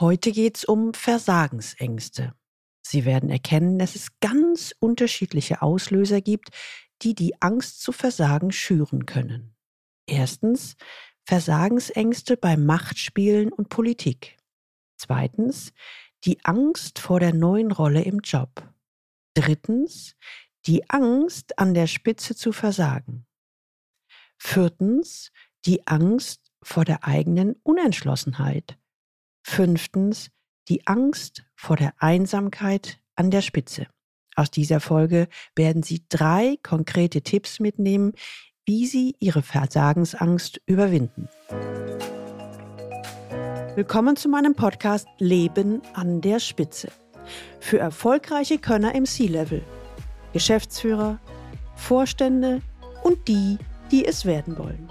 Heute geht's um Versagensängste. Sie werden erkennen, dass es ganz unterschiedliche Auslöser gibt, die die Angst zu Versagen schüren können. Erstens Versagensängste bei Machtspielen und Politik. Zweitens die Angst vor der neuen Rolle im Job. Drittens die Angst, an der Spitze zu versagen. Viertens die Angst vor der eigenen Unentschlossenheit. Fünftens, die Angst vor der Einsamkeit an der Spitze. Aus dieser Folge werden Sie drei konkrete Tipps mitnehmen, wie Sie Ihre Versagensangst überwinden. Willkommen zu meinem Podcast Leben an der Spitze. Für erfolgreiche Könner im C-Level, Geschäftsführer, Vorstände und die, die es werden wollen.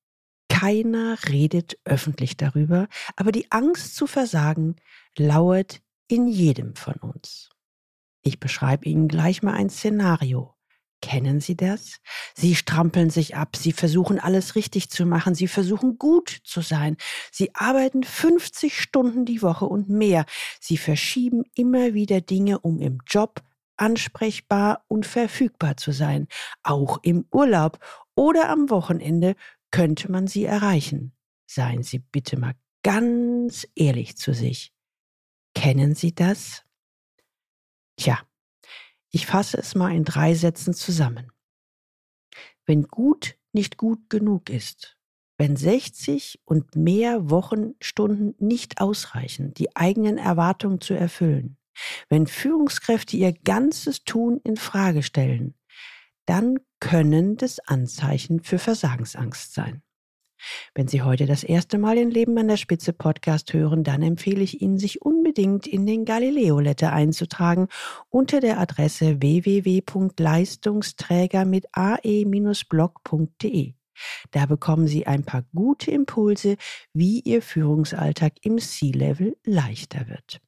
Keiner redet öffentlich darüber, aber die Angst zu versagen lauert in jedem von uns. Ich beschreibe Ihnen gleich mal ein Szenario. Kennen Sie das? Sie strampeln sich ab, Sie versuchen alles richtig zu machen, Sie versuchen gut zu sein, Sie arbeiten 50 Stunden die Woche und mehr, Sie verschieben immer wieder Dinge, um im Job ansprechbar und verfügbar zu sein, auch im Urlaub oder am Wochenende könnte man sie erreichen? Seien Sie bitte mal ganz ehrlich zu sich. Kennen Sie das? Tja, ich fasse es mal in drei Sätzen zusammen. Wenn gut nicht gut genug ist, wenn 60 und mehr Wochenstunden nicht ausreichen, die eigenen Erwartungen zu erfüllen, wenn Führungskräfte ihr ganzes Tun in Frage stellen, dann können das Anzeichen für Versagensangst sein. Wenn Sie heute das erste Mal den Leben an der Spitze Podcast hören, dann empfehle ich Ihnen, sich unbedingt in den Galileo Letter einzutragen unter der Adresse www.leistungsträger mit ae-blog.de. Da bekommen Sie ein paar gute Impulse, wie Ihr Führungsalltag im C-Level leichter wird.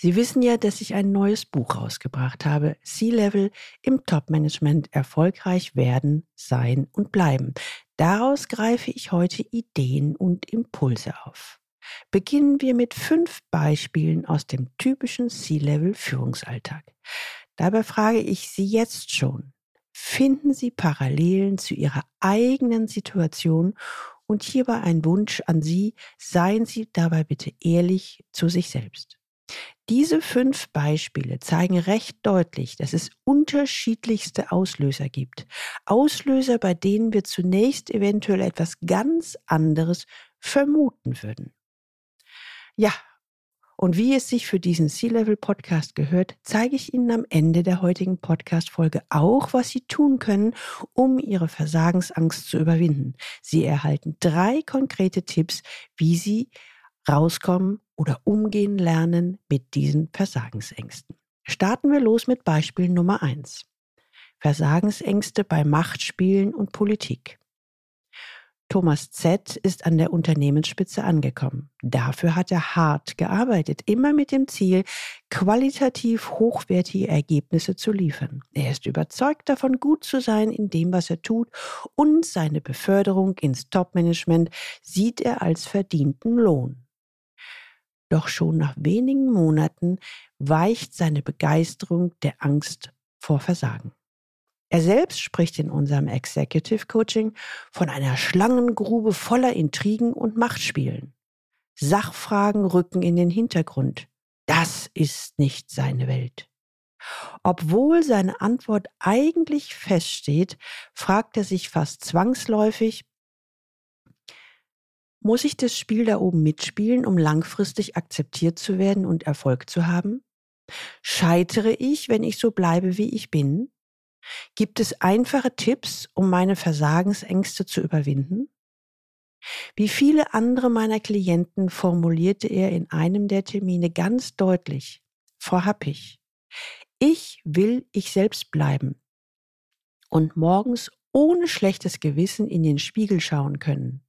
Sie wissen ja, dass ich ein neues Buch rausgebracht habe. C-Level im Top-Management erfolgreich werden, sein und bleiben. Daraus greife ich heute Ideen und Impulse auf. Beginnen wir mit fünf Beispielen aus dem typischen C-Level Führungsalltag. Dabei frage ich Sie jetzt schon, finden Sie Parallelen zu Ihrer eigenen Situation und hierbei ein Wunsch an Sie, seien Sie dabei bitte ehrlich zu sich selbst. Diese fünf Beispiele zeigen recht deutlich, dass es unterschiedlichste Auslöser gibt. Auslöser, bei denen wir zunächst eventuell etwas ganz anderes vermuten würden. Ja, und wie es sich für diesen C-Level-Podcast gehört, zeige ich Ihnen am Ende der heutigen Podcast-Folge auch, was Sie tun können, um Ihre Versagensangst zu überwinden. Sie erhalten drei konkrete Tipps, wie Sie rauskommen oder umgehen lernen mit diesen Versagensängsten. Starten wir los mit Beispiel Nummer eins: Versagensängste bei Machtspielen und Politik. Thomas Z. ist an der Unternehmensspitze angekommen. Dafür hat er hart gearbeitet, immer mit dem Ziel, qualitativ hochwertige Ergebnisse zu liefern. Er ist überzeugt davon, gut zu sein in dem, was er tut und seine Beförderung ins Topmanagement sieht er als verdienten Lohn. Doch schon nach wenigen Monaten weicht seine Begeisterung der Angst vor Versagen. Er selbst spricht in unserem Executive Coaching von einer Schlangengrube voller Intrigen und Machtspielen. Sachfragen rücken in den Hintergrund. Das ist nicht seine Welt. Obwohl seine Antwort eigentlich feststeht, fragt er sich fast zwangsläufig, muss ich das Spiel da oben mitspielen, um langfristig akzeptiert zu werden und Erfolg zu haben? Scheitere ich, wenn ich so bleibe, wie ich bin? Gibt es einfache Tipps, um meine Versagensängste zu überwinden? Wie viele andere meiner Klienten formulierte er in einem der Termine ganz deutlich, Frau Happig, ich will ich selbst bleiben und morgens ohne schlechtes Gewissen in den Spiegel schauen können.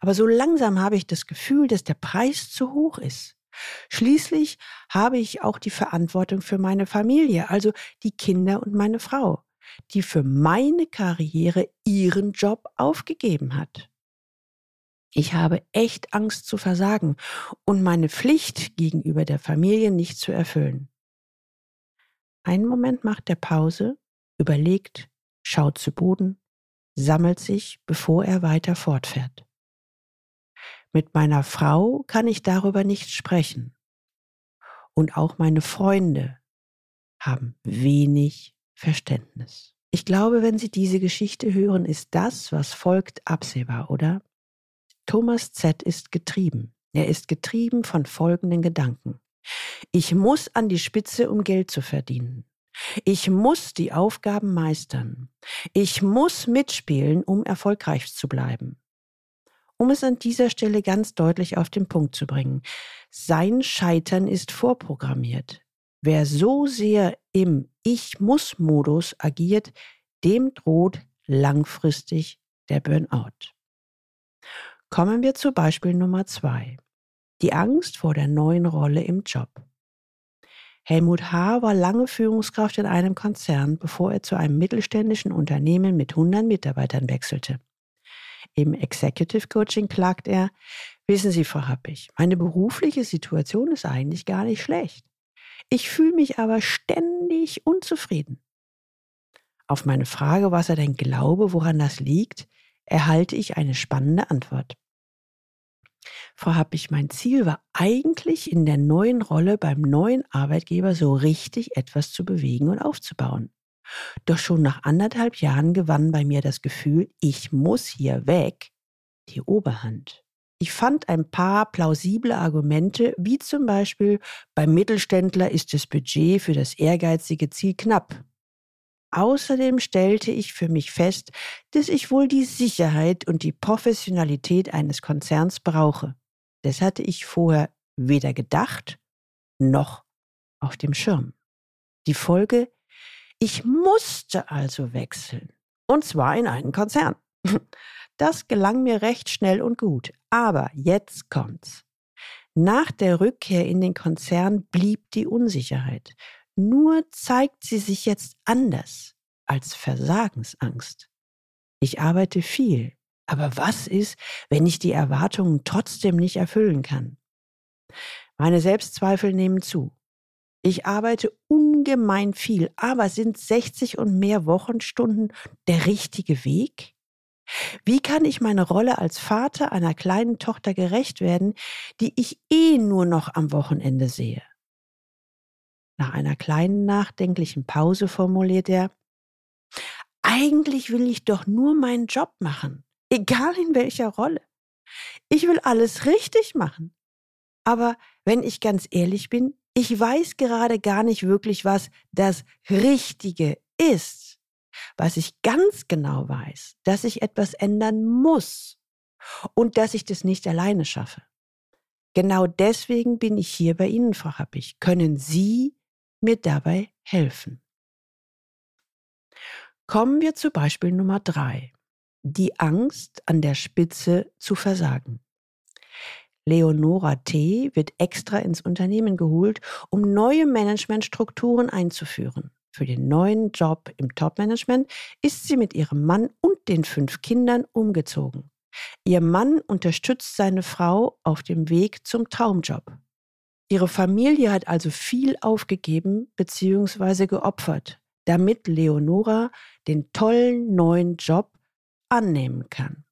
Aber so langsam habe ich das Gefühl, dass der Preis zu hoch ist. Schließlich habe ich auch die Verantwortung für meine Familie, also die Kinder und meine Frau, die für meine Karriere ihren Job aufgegeben hat. Ich habe echt Angst zu versagen und meine Pflicht gegenüber der Familie nicht zu erfüllen. Einen Moment macht er Pause, überlegt, schaut zu Boden, sammelt sich, bevor er weiter fortfährt. Mit meiner Frau kann ich darüber nicht sprechen. Und auch meine Freunde haben wenig Verständnis. Ich glaube, wenn Sie diese Geschichte hören, ist das, was folgt, absehbar, oder? Thomas Z ist getrieben. Er ist getrieben von folgenden Gedanken. Ich muss an die Spitze, um Geld zu verdienen. Ich muss die Aufgaben meistern. Ich muss mitspielen, um erfolgreich zu bleiben. Um es an dieser Stelle ganz deutlich auf den Punkt zu bringen. Sein Scheitern ist vorprogrammiert. Wer so sehr im Ich muss Modus agiert, dem droht langfristig der Burnout. Kommen wir zu Beispiel Nummer zwei. Die Angst vor der neuen Rolle im Job. Helmut H. war lange Führungskraft in einem Konzern, bevor er zu einem mittelständischen Unternehmen mit 100 Mitarbeitern wechselte. Im Executive Coaching klagt er, wissen Sie, Frau Happig, meine berufliche Situation ist eigentlich gar nicht schlecht. Ich fühle mich aber ständig unzufrieden. Auf meine Frage, was er denn glaube, woran das liegt, erhalte ich eine spannende Antwort. Frau Happig, mein Ziel war eigentlich in der neuen Rolle beim neuen Arbeitgeber so richtig etwas zu bewegen und aufzubauen. Doch schon nach anderthalb Jahren gewann bei mir das Gefühl, ich muss hier weg, die Oberhand. Ich fand ein paar plausible Argumente, wie zum Beispiel, beim Mittelständler ist das Budget für das ehrgeizige Ziel knapp. Außerdem stellte ich für mich fest, dass ich wohl die Sicherheit und die Professionalität eines Konzerns brauche. Das hatte ich vorher weder gedacht noch auf dem Schirm. Die Folge, ich musste also wechseln. Und zwar in einen Konzern. Das gelang mir recht schnell und gut. Aber jetzt kommt's. Nach der Rückkehr in den Konzern blieb die Unsicherheit. Nur zeigt sie sich jetzt anders als Versagensangst. Ich arbeite viel, aber was ist, wenn ich die Erwartungen trotzdem nicht erfüllen kann? Meine Selbstzweifel nehmen zu. Ich arbeite ungemein viel, aber sind 60 und mehr Wochenstunden der richtige Weg? Wie kann ich meine Rolle als Vater einer kleinen Tochter gerecht werden, die ich eh nur noch am Wochenende sehe? Nach einer kleinen nachdenklichen Pause formuliert er, eigentlich will ich doch nur meinen Job machen, egal in welcher Rolle. Ich will alles richtig machen. Aber wenn ich ganz ehrlich bin, ich weiß gerade gar nicht wirklich, was das Richtige ist. Was ich ganz genau weiß, dass ich etwas ändern muss und dass ich das nicht alleine schaffe. Genau deswegen bin ich hier bei Ihnen, Frau Happig. Können Sie mir dabei helfen. Kommen wir zu Beispiel Nummer drei. Die Angst, an der Spitze zu versagen. Leonora T. wird extra ins Unternehmen geholt, um neue Managementstrukturen einzuführen. Für den neuen Job im Topmanagement ist sie mit ihrem Mann und den fünf Kindern umgezogen. Ihr Mann unterstützt seine Frau auf dem Weg zum Traumjob. Ihre Familie hat also viel aufgegeben bzw. geopfert, damit Leonora den tollen neuen Job annehmen kann.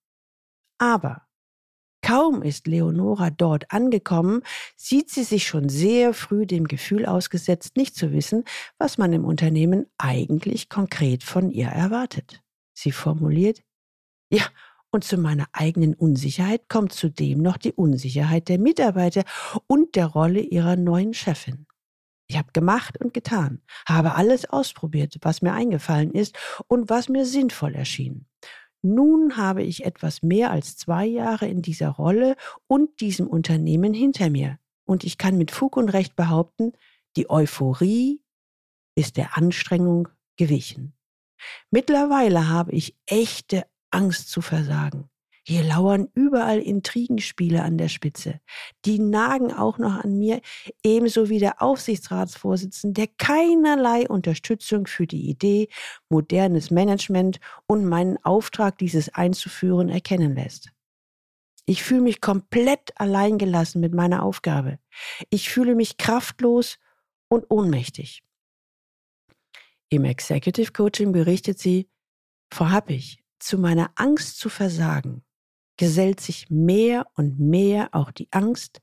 Aber kaum ist Leonora dort angekommen, sieht sie sich schon sehr früh dem Gefühl ausgesetzt, nicht zu wissen, was man im Unternehmen eigentlich konkret von ihr erwartet. Sie formuliert, ja, und zu meiner eigenen Unsicherheit kommt zudem noch die Unsicherheit der Mitarbeiter und der Rolle ihrer neuen Chefin. Ich habe gemacht und getan, habe alles ausprobiert, was mir eingefallen ist und was mir sinnvoll erschien. Nun habe ich etwas mehr als zwei Jahre in dieser Rolle und diesem Unternehmen hinter mir. Und ich kann mit Fug und Recht behaupten, Die Euphorie ist der Anstrengung gewichen. Mittlerweile habe ich echte Angst zu versagen. Hier lauern überall Intrigenspiele an der Spitze. Die nagen auch noch an mir, ebenso wie der Aufsichtsratsvorsitzende, der keinerlei Unterstützung für die Idee modernes Management und meinen Auftrag, dieses einzuführen, erkennen lässt. Ich fühle mich komplett alleingelassen mit meiner Aufgabe. Ich fühle mich kraftlos und ohnmächtig. Im Executive Coaching berichtet sie, Frau Happig, zu meiner Angst zu versagen gesellt sich mehr und mehr auch die Angst,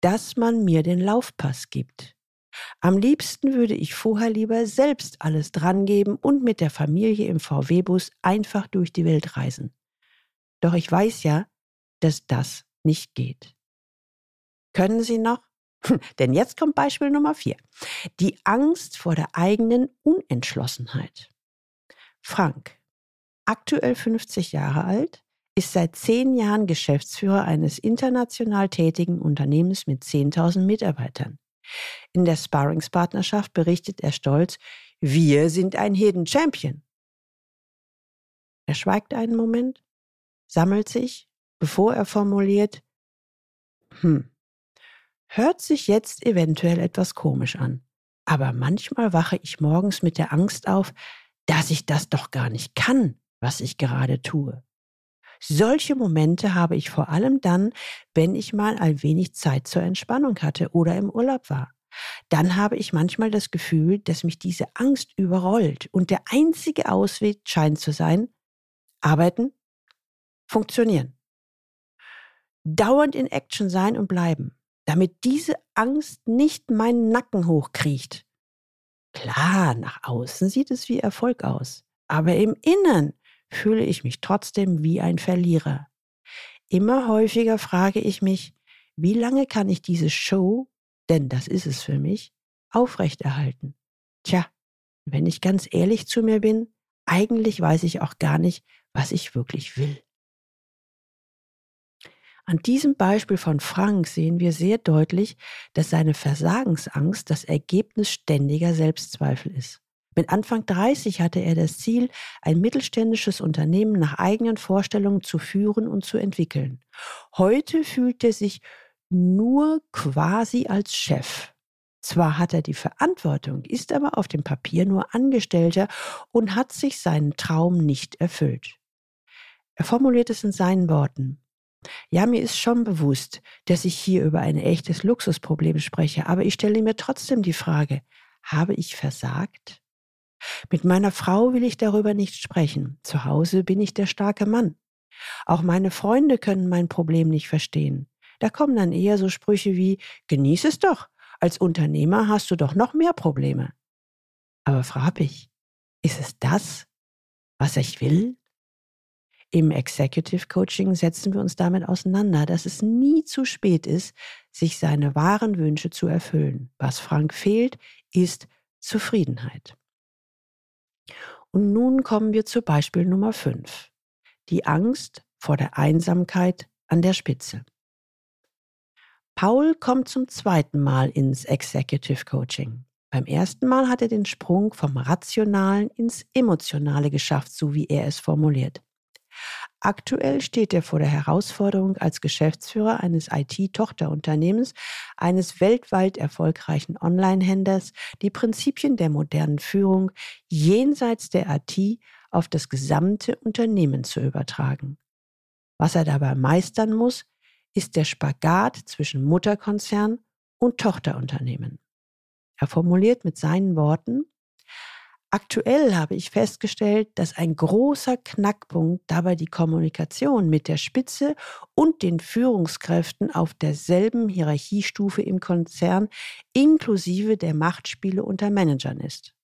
dass man mir den Laufpass gibt. Am liebsten würde ich vorher lieber selbst alles drangeben und mit der Familie im VW-Bus einfach durch die Welt reisen. Doch ich weiß ja, dass das nicht geht. Können Sie noch? Denn jetzt kommt Beispiel Nummer vier. Die Angst vor der eigenen Unentschlossenheit. Frank, aktuell 50 Jahre alt, ist seit zehn Jahren Geschäftsführer eines international tätigen Unternehmens mit 10.000 Mitarbeitern. In der Sparringspartnerschaft berichtet er stolz, wir sind ein Hidden Champion. Er schweigt einen Moment, sammelt sich, bevor er formuliert, hm, hört sich jetzt eventuell etwas komisch an, aber manchmal wache ich morgens mit der Angst auf, dass ich das doch gar nicht kann, was ich gerade tue. Solche Momente habe ich vor allem dann, wenn ich mal ein wenig Zeit zur Entspannung hatte oder im Urlaub war. Dann habe ich manchmal das Gefühl, dass mich diese Angst überrollt und der einzige Ausweg scheint zu sein, arbeiten, funktionieren. Dauernd in Action sein und bleiben, damit diese Angst nicht meinen Nacken hochkriecht. Klar, nach außen sieht es wie Erfolg aus, aber im Innern fühle ich mich trotzdem wie ein Verlierer. Immer häufiger frage ich mich, wie lange kann ich diese Show, denn das ist es für mich, aufrechterhalten? Tja, wenn ich ganz ehrlich zu mir bin, eigentlich weiß ich auch gar nicht, was ich wirklich will. An diesem Beispiel von Frank sehen wir sehr deutlich, dass seine Versagensangst das Ergebnis ständiger Selbstzweifel ist. Mit Anfang 30 hatte er das Ziel, ein mittelständisches Unternehmen nach eigenen Vorstellungen zu führen und zu entwickeln. Heute fühlt er sich nur quasi als Chef. Zwar hat er die Verantwortung, ist aber auf dem Papier nur Angestellter und hat sich seinen Traum nicht erfüllt. Er formuliert es in seinen Worten. Ja, mir ist schon bewusst, dass ich hier über ein echtes Luxusproblem spreche, aber ich stelle mir trotzdem die Frage, habe ich versagt? Mit meiner Frau will ich darüber nicht sprechen. Zu Hause bin ich der starke Mann. Auch meine Freunde können mein Problem nicht verstehen. Da kommen dann eher so Sprüche wie, genieß es doch. Als Unternehmer hast du doch noch mehr Probleme. Aber frag ich, ist es das, was ich will? Im Executive Coaching setzen wir uns damit auseinander, dass es nie zu spät ist, sich seine wahren Wünsche zu erfüllen. Was Frank fehlt, ist Zufriedenheit. Und nun kommen wir zu Beispiel Nummer 5. Die Angst vor der Einsamkeit an der Spitze. Paul kommt zum zweiten Mal ins Executive Coaching. Beim ersten Mal hat er den Sprung vom Rationalen ins Emotionale geschafft, so wie er es formuliert. Aktuell steht er vor der Herausforderung, als Geschäftsführer eines IT-Tochterunternehmens, eines weltweit erfolgreichen Online-Händlers, die Prinzipien der modernen Führung jenseits der IT auf das gesamte Unternehmen zu übertragen. Was er dabei meistern muss, ist der Spagat zwischen Mutterkonzern und Tochterunternehmen. Er formuliert mit seinen Worten, Aktuell habe ich festgestellt, dass ein großer Knackpunkt dabei die Kommunikation mit der Spitze und den Führungskräften auf derselben Hierarchiestufe im Konzern inklusive der Machtspiele unter Managern ist.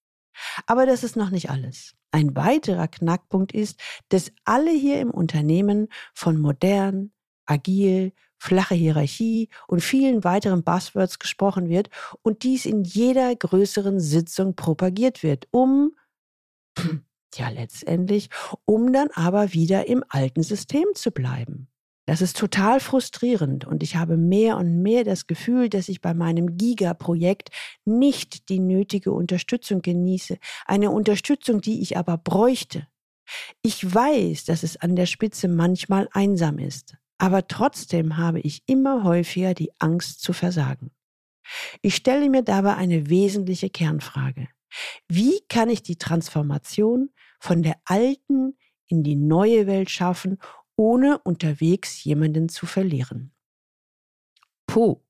Aber das ist noch nicht alles. Ein weiterer Knackpunkt ist, dass alle hier im Unternehmen von modern, agil, flache Hierarchie und vielen weiteren Buzzwords gesprochen wird und dies in jeder größeren Sitzung propagiert wird, um, ja letztendlich, um dann aber wieder im alten System zu bleiben. Das ist total frustrierend und ich habe mehr und mehr das Gefühl, dass ich bei meinem Giga-Projekt nicht die nötige Unterstützung genieße, eine Unterstützung, die ich aber bräuchte. Ich weiß, dass es an der Spitze manchmal einsam ist, aber trotzdem habe ich immer häufiger die Angst zu versagen. Ich stelle mir dabei eine wesentliche Kernfrage. Wie kann ich die Transformation von der alten in die neue Welt schaffen, ohne unterwegs jemanden zu verlieren? Puh.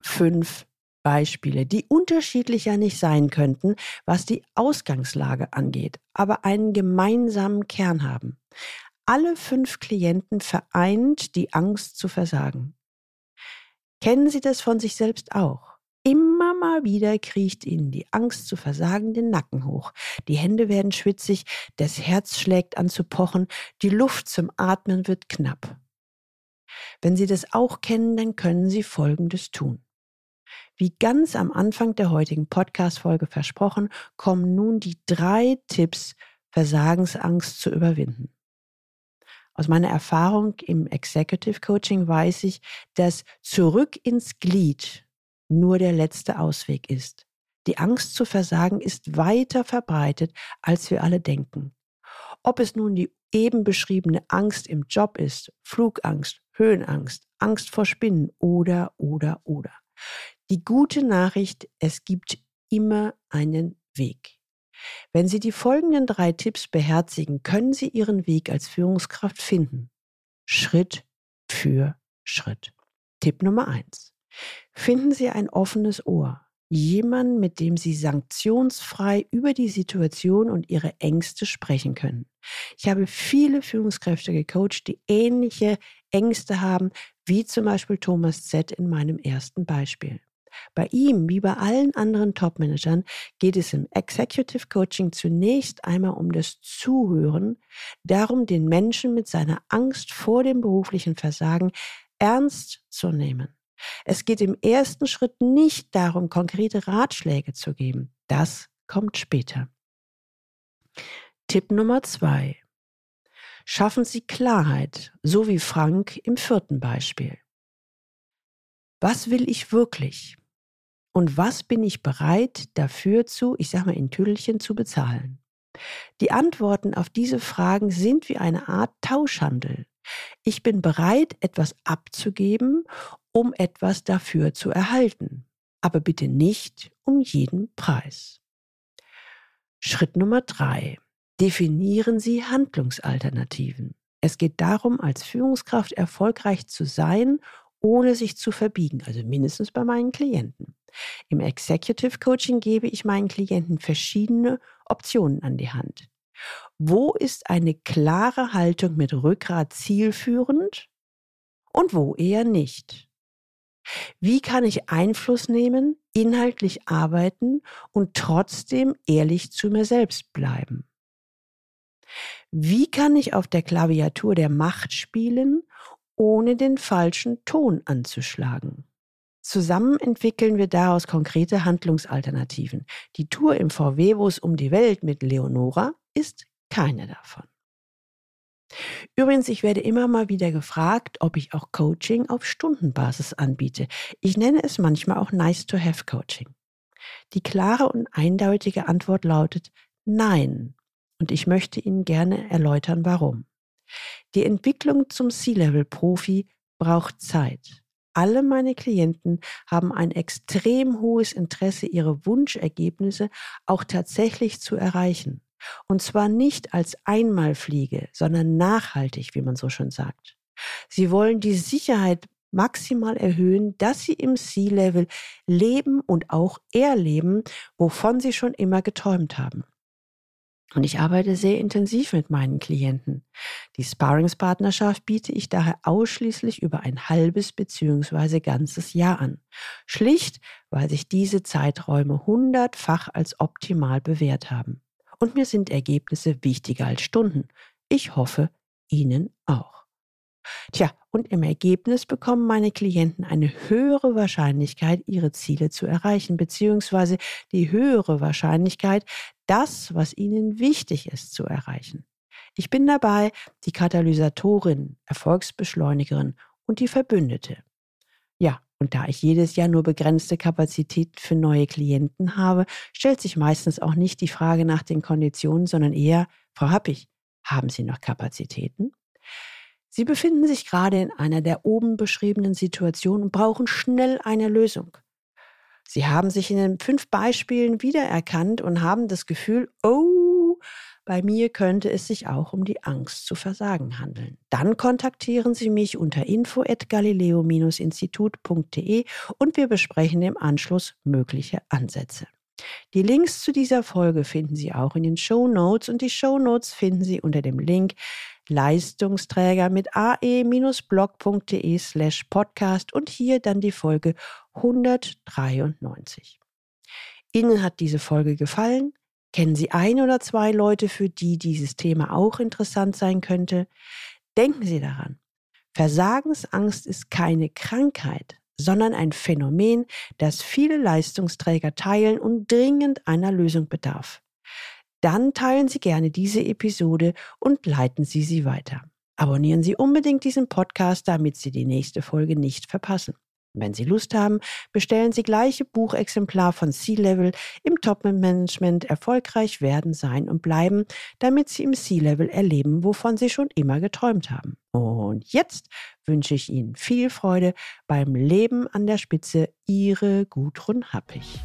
Fünf Beispiele, die unterschiedlicher nicht sein könnten, was die Ausgangslage angeht, aber einen gemeinsamen Kern haben. Alle fünf Klienten vereint die Angst zu versagen. Kennen Sie das von sich selbst auch? Immer mal wieder kriecht Ihnen die Angst zu versagen den Nacken hoch. Die Hände werden schwitzig, das Herz schlägt an zu pochen, die Luft zum Atmen wird knapp. Wenn Sie das auch kennen, dann können Sie Folgendes tun. Wie ganz am Anfang der heutigen Podcast-Folge versprochen, kommen nun die drei Tipps, Versagensangst zu überwinden. Aus meiner Erfahrung im Executive Coaching weiß ich, dass zurück ins Glied nur der letzte Ausweg ist. Die Angst zu versagen ist weiter verbreitet, als wir alle denken. Ob es nun die eben beschriebene Angst im Job ist, Flugangst, Höhenangst, Angst vor Spinnen oder, oder, oder. Die gute Nachricht, es gibt immer einen Weg. Wenn Sie die folgenden drei Tipps beherzigen, können Sie Ihren Weg als Führungskraft finden. Schritt für Schritt. Tipp Nummer eins: Finden Sie ein offenes Ohr. Jemanden, mit dem Sie sanktionsfrei über die Situation und Ihre Ängste sprechen können. Ich habe viele Führungskräfte gecoacht, die ähnliche Ängste haben, wie zum Beispiel Thomas Z in meinem ersten Beispiel. Bei ihm, wie bei allen anderen Top-Managern, geht es im Executive Coaching zunächst einmal um das Zuhören, darum, den Menschen mit seiner Angst vor dem beruflichen Versagen ernst zu nehmen. Es geht im ersten Schritt nicht darum, konkrete Ratschläge zu geben. Das kommt später. Tipp Nummer zwei. Schaffen Sie Klarheit, so wie Frank im vierten Beispiel. Was will ich wirklich? Und was bin ich bereit dafür zu, ich sage mal in Tüdelchen, zu bezahlen? Die Antworten auf diese Fragen sind wie eine Art Tauschhandel. Ich bin bereit, etwas abzugeben, um etwas dafür zu erhalten, aber bitte nicht um jeden Preis. Schritt Nummer drei. Definieren Sie Handlungsalternativen. Es geht darum, als Führungskraft erfolgreich zu sein, ohne sich zu verbiegen, also mindestens bei meinen Klienten. Im Executive Coaching gebe ich meinen Klienten verschiedene Optionen an die Hand. Wo ist eine klare Haltung mit Rückgrat zielführend und wo eher nicht? Wie kann ich Einfluss nehmen, inhaltlich arbeiten und trotzdem ehrlich zu mir selbst bleiben? Wie kann ich auf der Klaviatur der Macht spielen, ohne den falschen Ton anzuschlagen? Zusammen entwickeln wir daraus konkrete Handlungsalternativen. Die Tour im VW, wo es um die Welt mit Leonora ist keine davon. Übrigens, ich werde immer mal wieder gefragt, ob ich auch Coaching auf Stundenbasis anbiete. Ich nenne es manchmal auch Nice-to-Have-Coaching. Die klare und eindeutige Antwort lautet Nein. Und ich möchte Ihnen gerne erläutern, warum. Die Entwicklung zum C-Level-Profi braucht Zeit. Alle meine Klienten haben ein extrem hohes Interesse, ihre Wunschergebnisse auch tatsächlich zu erreichen. Und zwar nicht als Einmalfliege, sondern nachhaltig, wie man so schön sagt. Sie wollen die Sicherheit maximal erhöhen, dass sie im C-Level leben und auch erleben, wovon sie schon immer geträumt haben. Und ich arbeite sehr intensiv mit meinen Klienten. Die Sparringspartnerschaft biete ich daher ausschließlich über ein halbes bzw. ganzes Jahr an. Schlicht, weil sich diese Zeiträume hundertfach als optimal bewährt haben und mir sind Ergebnisse wichtiger als Stunden. Ich hoffe, Ihnen auch. Tja, und im Ergebnis bekommen meine Klienten eine höhere Wahrscheinlichkeit, ihre Ziele zu erreichen, beziehungsweise die höhere Wahrscheinlichkeit, das, was ihnen wichtig ist, zu erreichen. Ich bin dabei, die Katalysatorin, Erfolgsbeschleunigerin und die Verbündete. Ja, und da ich jedes Jahr nur begrenzte Kapazität für neue Klienten habe, stellt sich meistens auch nicht die Frage nach den Konditionen, sondern eher, Frau Happig, haben Sie noch Kapazitäten? Sie befinden sich gerade in einer der oben beschriebenen Situationen und brauchen schnell eine Lösung. Sie haben sich in den fünf Beispielen wiedererkannt und haben das Gefühl, oh, bei mir könnte es sich auch um die Angst zu versagen handeln. Dann kontaktieren Sie mich unter info@galileo-institut.de und wir besprechen im Anschluss mögliche Ansätze. Die Links zu dieser Folge finden Sie auch in den Show Notes und die Show Notes finden Sie unter dem Link Leistungsträger mit ae-blog.de slash podcast und hier dann die Folge 193. Ihnen hat diese Folge gefallen? Kennen Sie ein oder zwei Leute, für die dieses Thema auch interessant sein könnte? Denken Sie daran. Versagensangst ist keine Krankheit, sondern ein Phänomen, das viele Leistungsträger teilen und dringend einer Lösung bedarf. Dann teilen Sie gerne diese Episode und leiten Sie sie weiter. Abonnieren Sie unbedingt diesen Podcast, damit Sie die nächste Folge nicht verpassen. Wenn Sie Lust haben, bestellen Sie gleiche Buchexemplar von C-Level im Top-Management erfolgreich werden, sein und bleiben, damit Sie im C-Level erleben, wovon Sie schon immer geträumt haben. Und jetzt wünsche ich Ihnen viel Freude beim Leben an der Spitze. Ihre Gudrun Happig.